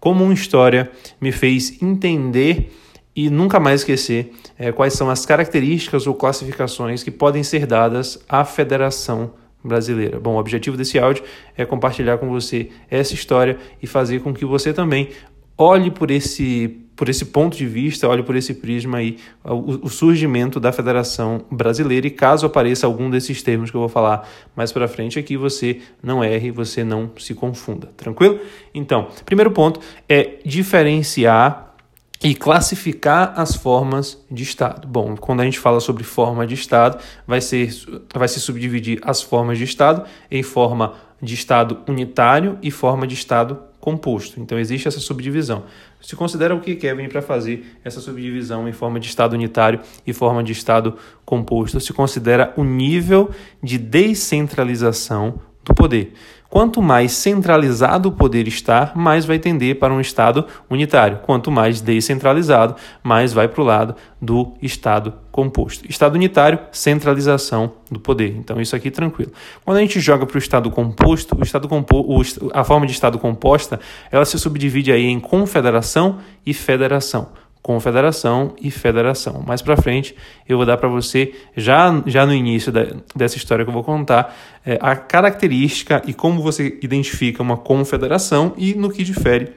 como uma história me fez entender e nunca mais esquecer é, quais são as características ou classificações que podem ser dadas à Federação Brasileira. Bom, o objetivo desse áudio é compartilhar com você essa história e fazer com que você também olhe por esse por esse ponto de vista, olhe por esse prisma aí, o, o, surgimento da Federação Brasileira e caso apareça algum desses termos que eu vou falar mais para frente aqui, você não erre, você não se confunda, tranquilo? Então, primeiro ponto é diferenciar e classificar as formas de Estado. Bom, quando a gente fala sobre forma de Estado, vai, ser, vai se subdividir as formas de Estado em forma de Estado unitário e forma de Estado composto. Então existe essa subdivisão. Se considera o que Kevin para fazer essa subdivisão em forma de estado unitário e forma de estado composto. Se considera o nível de descentralização do poder. Quanto mais centralizado o poder está, mais vai tender para um Estado unitário. Quanto mais descentralizado, mais vai para o lado do Estado composto. Estado unitário, centralização do poder. Então, isso aqui tranquilo. Quando a gente joga para o Estado composto, o estado compo a forma de Estado composta, ela se subdivide aí em confederação e federação confederação e federação. Mais para frente eu vou dar para você já já no início da, dessa história que eu vou contar é, a característica e como você identifica uma confederação e no que difere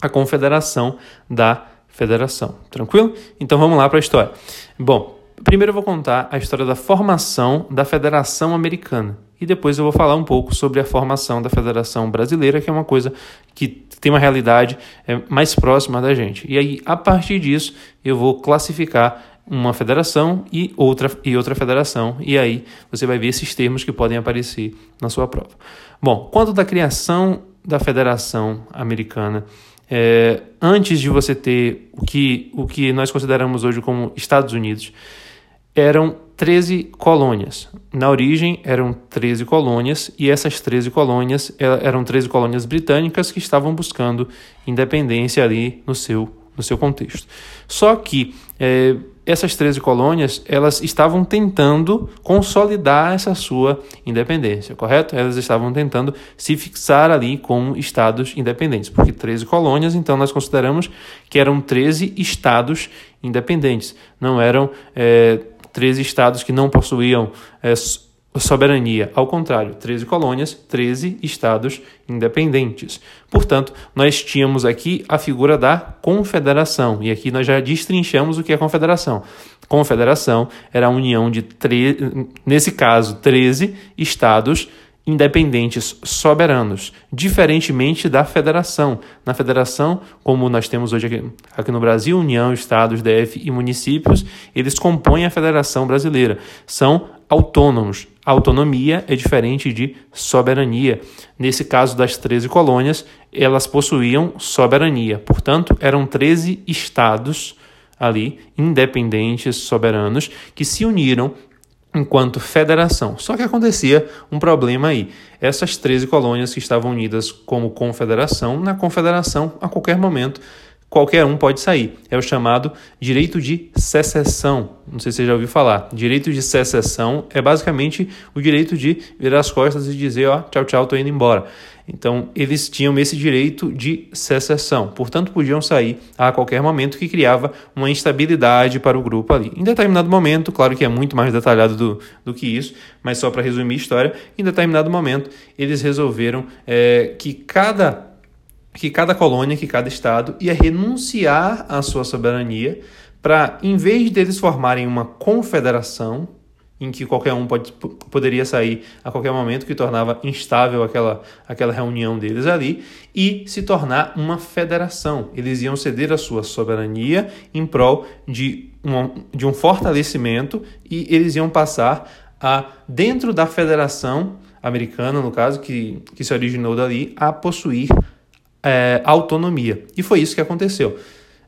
a confederação da federação. Tranquilo? Então vamos lá para a história. Bom, primeiro eu vou contar a história da formação da Federação Americana e depois eu vou falar um pouco sobre a formação da Federação Brasileira, que é uma coisa que tem uma realidade é, mais próxima da gente. E aí, a partir disso, eu vou classificar uma federação e outra, e outra federação, e aí você vai ver esses termos que podem aparecer na sua prova. Bom, quanto da criação da Federação Americana, é, antes de você ter o que, o que nós consideramos hoje como Estados Unidos, eram 13 colônias. Na origem eram 13 colônias e essas 13 colônias eram 13 colônias britânicas que estavam buscando independência ali no seu, no seu contexto. Só que é, essas 13 colônias elas estavam tentando consolidar essa sua independência, correto? Elas estavam tentando se fixar ali como estados independentes, porque 13 colônias, então nós consideramos que eram 13 estados independentes, não eram é, 13 estados que não possuíam é, soberania. Ao contrário, 13 colônias, 13 estados independentes. Portanto, nós tínhamos aqui a figura da confederação, e aqui nós já destrinchamos o que é confederação. Confederação era a união de, nesse caso, 13 estados independentes soberanos, diferentemente da federação. Na federação, como nós temos hoje aqui, aqui, no Brasil, União, Estados, DF e municípios, eles compõem a Federação Brasileira. São autônomos. A autonomia é diferente de soberania. Nesse caso das 13 colônias, elas possuíam soberania. Portanto, eram 13 estados ali, independentes, soberanos, que se uniram enquanto federação. Só que acontecia um problema aí. Essas 13 colônias que estavam unidas como confederação, na confederação, a qualquer momento, qualquer um pode sair. É o chamado direito de secessão. Não sei se você já ouviu falar. Direito de secessão é basicamente o direito de virar as costas e dizer, ó, tchau, tchau, tô indo embora. Então, eles tinham esse direito de secessão, portanto, podiam sair a qualquer momento, que criava uma instabilidade para o grupo ali. Em determinado momento, claro que é muito mais detalhado do, do que isso, mas só para resumir a história, em determinado momento, eles resolveram é, que cada que cada colônia, que cada estado ia renunciar à sua soberania para, em vez deles formarem uma confederação, em que qualquer um pode, poderia sair a qualquer momento, que tornava instável aquela, aquela reunião deles ali, e se tornar uma federação. Eles iam ceder a sua soberania em prol de um, de um fortalecimento e eles iam passar a, dentro da federação americana, no caso, que, que se originou dali, a possuir é, autonomia. E foi isso que aconteceu.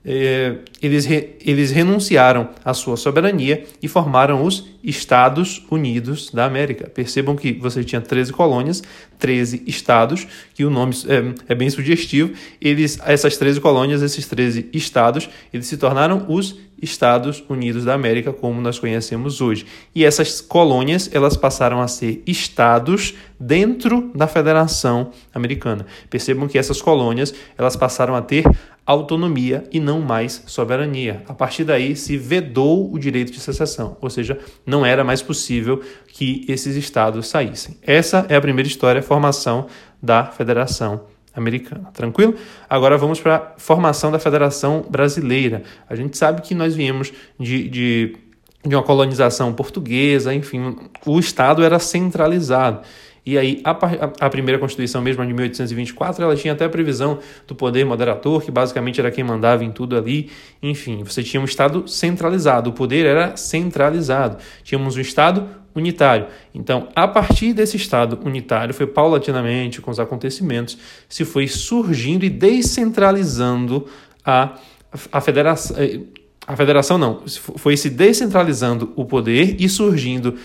É, eles, re, eles renunciaram à sua soberania e formaram os Estados Unidos da América. Percebam que você tinha 13 colônias, 13 estados, que o nome é, é, bem sugestivo. Eles, essas 13 colônias, esses 13 estados, eles se tornaram os Estados Unidos da América, como nós conhecemos hoje. E essas colônias, elas passaram a ser estados dentro da Federação Americana. Percebam que essas colônias, elas passaram a ter autonomia e não mais soberania. A partir daí se vedou o direito de secessão, ou seja, não era mais possível que esses estados saíssem. Essa é a primeira história, a formação da Federação Americana. Tranquilo? Agora vamos para a formação da Federação Brasileira. A gente sabe que nós viemos de, de, de uma colonização portuguesa, enfim, o Estado era centralizado. E aí, a, a, primeira Constituição, mesmo de 1824, ela tinha até a previsão do poder moderator, que basicamente era quem mandava em tudo ali. Enfim, você tinha um Estado centralizado, o poder era centralizado. Tínhamos um Estado unitário. Então, a partir desse Estado unitário, foi paulatinamente, com os acontecimentos, se foi surgindo e descentralizando a, a federação. Eh, a federação não, foi se descentralizando o poder e surgindo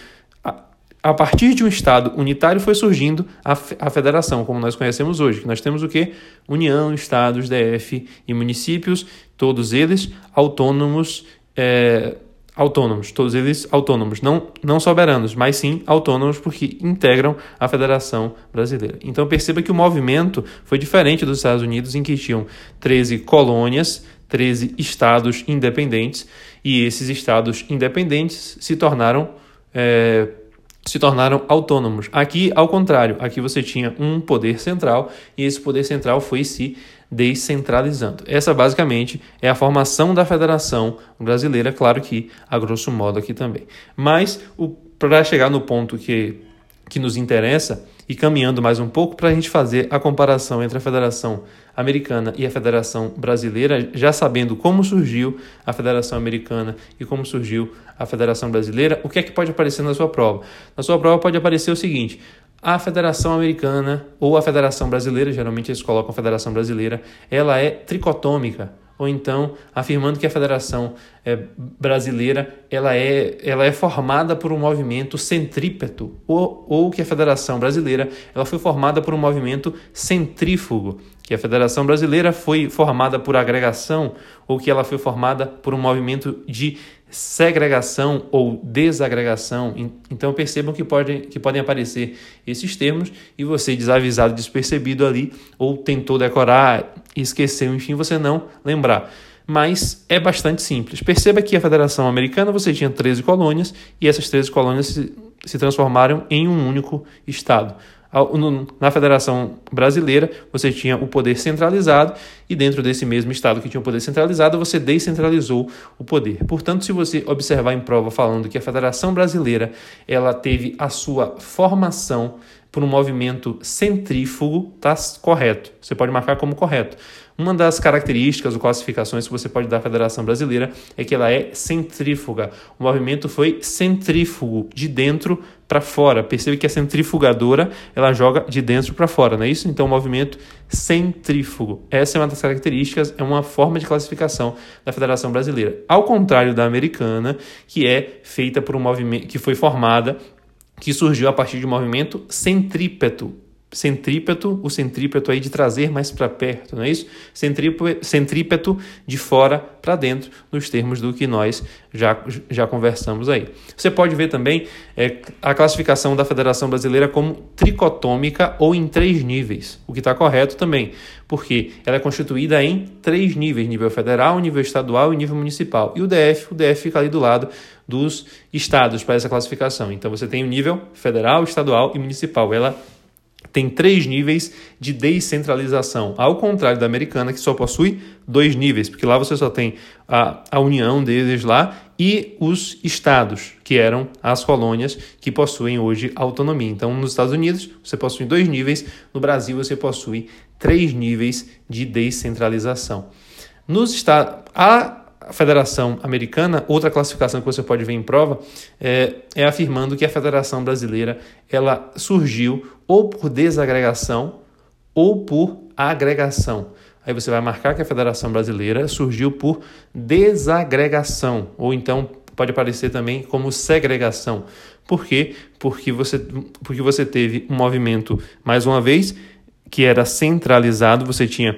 a partir de um Estado unitário foi surgindo a, a federação, como nós conhecemos hoje, nós temos o que? União, Estados, DF e municípios, todos eles autônomos, é, autônomos, todos eles autônomos, não, não soberanos, mas sim autônomos porque integram a Federação Brasileira. Então perceba que o movimento foi diferente dos Estados Unidos, em que tinham 13 colônias, 13 estados independentes, e esses estados independentes se tornaram é, se tornaram autônomos. Aqui, ao contrário, aqui você tinha um poder central e esse poder central foi se descentralizando. Essa basicamente é a formação da Federação Brasileira, claro que a grosso modo aqui também. Mas para chegar no ponto que, que nos interessa, e caminhando mais um pouco para a gente fazer a comparação entre a Federação Americana e a Federação Brasileira, já sabendo como surgiu a Federação Americana e como surgiu a Federação Brasileira, o que é que pode aparecer na sua prova? Na sua prova pode aparecer o seguinte: a Federação Americana ou a Federação Brasileira, geralmente eles colocam a Federação Brasileira, ela é tricotômica ou então afirmando que a Federação é, Brasileira ela é, ela é formada por um movimento centrípeto, ou, ou que a Federação Brasileira ela foi formada por um movimento centrífugo, que a Federação Brasileira foi formada por agregação, ou que ela foi formada por um movimento de segregação ou desagregação. Então percebam que, pode, que podem aparecer esses termos e você, desavisado, despercebido ali, ou tentou decorar, esqueceu, enfim, você não lembrar. Mas é bastante simples. Perceba que a Federação Americana você tinha 13 colônias e essas 13 colônias se, se transformaram em um único Estado. Na Federação Brasileira, você tinha o poder centralizado e dentro desse mesmo estado que tinha o poder centralizado, você descentralizou o poder. Portanto, se você observar em prova falando que a Federação Brasileira, ela teve a sua formação por um movimento centrífugo, está correto. Você pode marcar como correto. Uma das características ou classificações que você pode dar à Federação Brasileira é que ela é centrífuga. O movimento foi centrífugo, de dentro para fora. Percebe que a centrifugadora ela joga de dentro para fora, não é isso? Então, o movimento centrífugo. Essa é uma das características, é uma forma de classificação da Federação Brasileira. Ao contrário da americana, que é feita por um movimento que foi formada que surgiu a partir de um movimento centrípeto centrípeto, o centrípeto aí de trazer mais para perto, não é isso? Centrípeto de fora para dentro, nos termos do que nós já, já conversamos aí. Você pode ver também é, a classificação da Federação Brasileira como tricotômica ou em três níveis, o que está correto também, porque ela é constituída em três níveis, nível federal, nível estadual e nível municipal. E o DF, o DF fica ali do lado dos estados para essa classificação. Então você tem o nível federal, estadual e municipal. Ela tem três níveis de descentralização, ao contrário da americana, que só possui dois níveis, porque lá você só tem a, a união deles lá e os estados, que eram as colônias que possuem hoje autonomia. Então, nos Estados Unidos, você possui dois níveis, no Brasil, você possui três níveis de descentralização. Nos a Federação Americana, outra classificação que você pode ver em prova, é, é, afirmando que a Federação Brasileira ela surgiu ou por desagregação ou por agregação. Aí você vai marcar que a Federação Brasileira surgiu por desagregação, ou então pode aparecer também como segregação. Por quê? Porque você, porque você teve um movimento, mais uma vez, que era centralizado, você tinha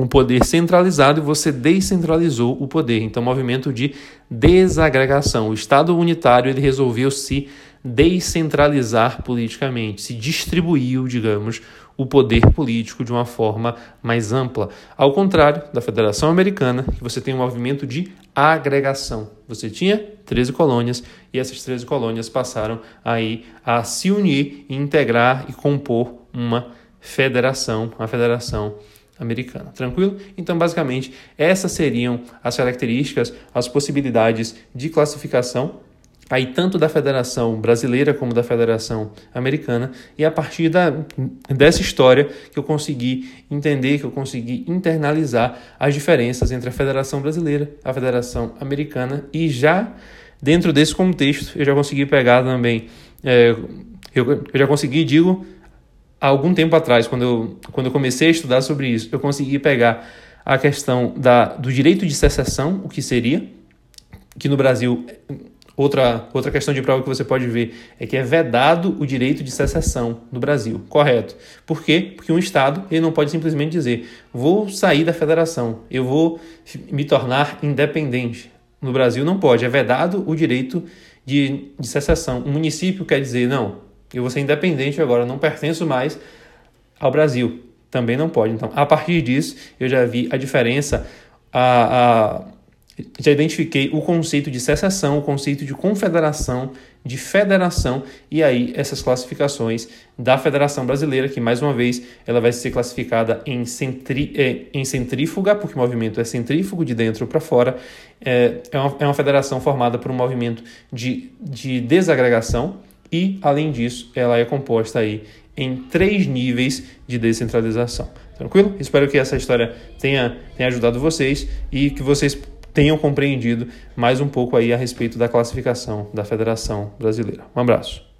um poder centralizado e você descentralizou o poder. Então, movimento de desagregação. O Estado unitário ele resolveu se descentralizar politicamente, se distribuiu, digamos, o poder político de uma forma mais ampla. Ao contrário da Federação Americana, que você tem um movimento de agregação. Você tinha 13 colônias e essas 13 colônias passaram aí a se unir, integrar e compor uma federação, uma federação. Tranquilo? Então, basicamente, essas seriam as características, as possibilidades de classificação aí tanto da Federação Brasileira como da Federação Americana, e a partir da, dessa história que eu consegui entender, que eu consegui internalizar as diferenças entre a Federação Brasileira, a Federação Americana, e já dentro desse contexto eu já consegui pegar também, é, eu, eu já consegui, digo, há algum tempo atrás, quando eu, quando eu comecei a estudar sobre isso, eu consegui pegar a questão da, do direito de secessão, o que seria, que no Brasil Outra, outra questão de prova que você pode ver é que é vedado o direito de secessão no Brasil. Correto. Por quê? Porque um Estado ele não pode simplesmente dizer vou sair da federação, eu vou me tornar independente. No Brasil não pode, é vedado o direito de, de secessão. Um município quer dizer, não, eu vou ser independente agora, não pertenço mais ao Brasil. Também não pode. Então, a partir disso, eu já vi a diferença, a, a já identifiquei o conceito de secessão, o conceito de confederação, de federação e aí essas classificações da Federação Brasileira, que mais uma vez ela vai ser classificada em, centri, é, em centrífuga, porque o movimento é centrífugo de dentro para fora, é, é, uma, é uma federação formada por um movimento de, de desagregação e, além disso, ela é composta aí em três níveis de descentralização. Tranquilo? Espero que essa história tenha, tenha ajudado vocês e que vocês tenham compreendido mais um pouco aí a respeito da classificação da Federação Brasileira. Um abraço.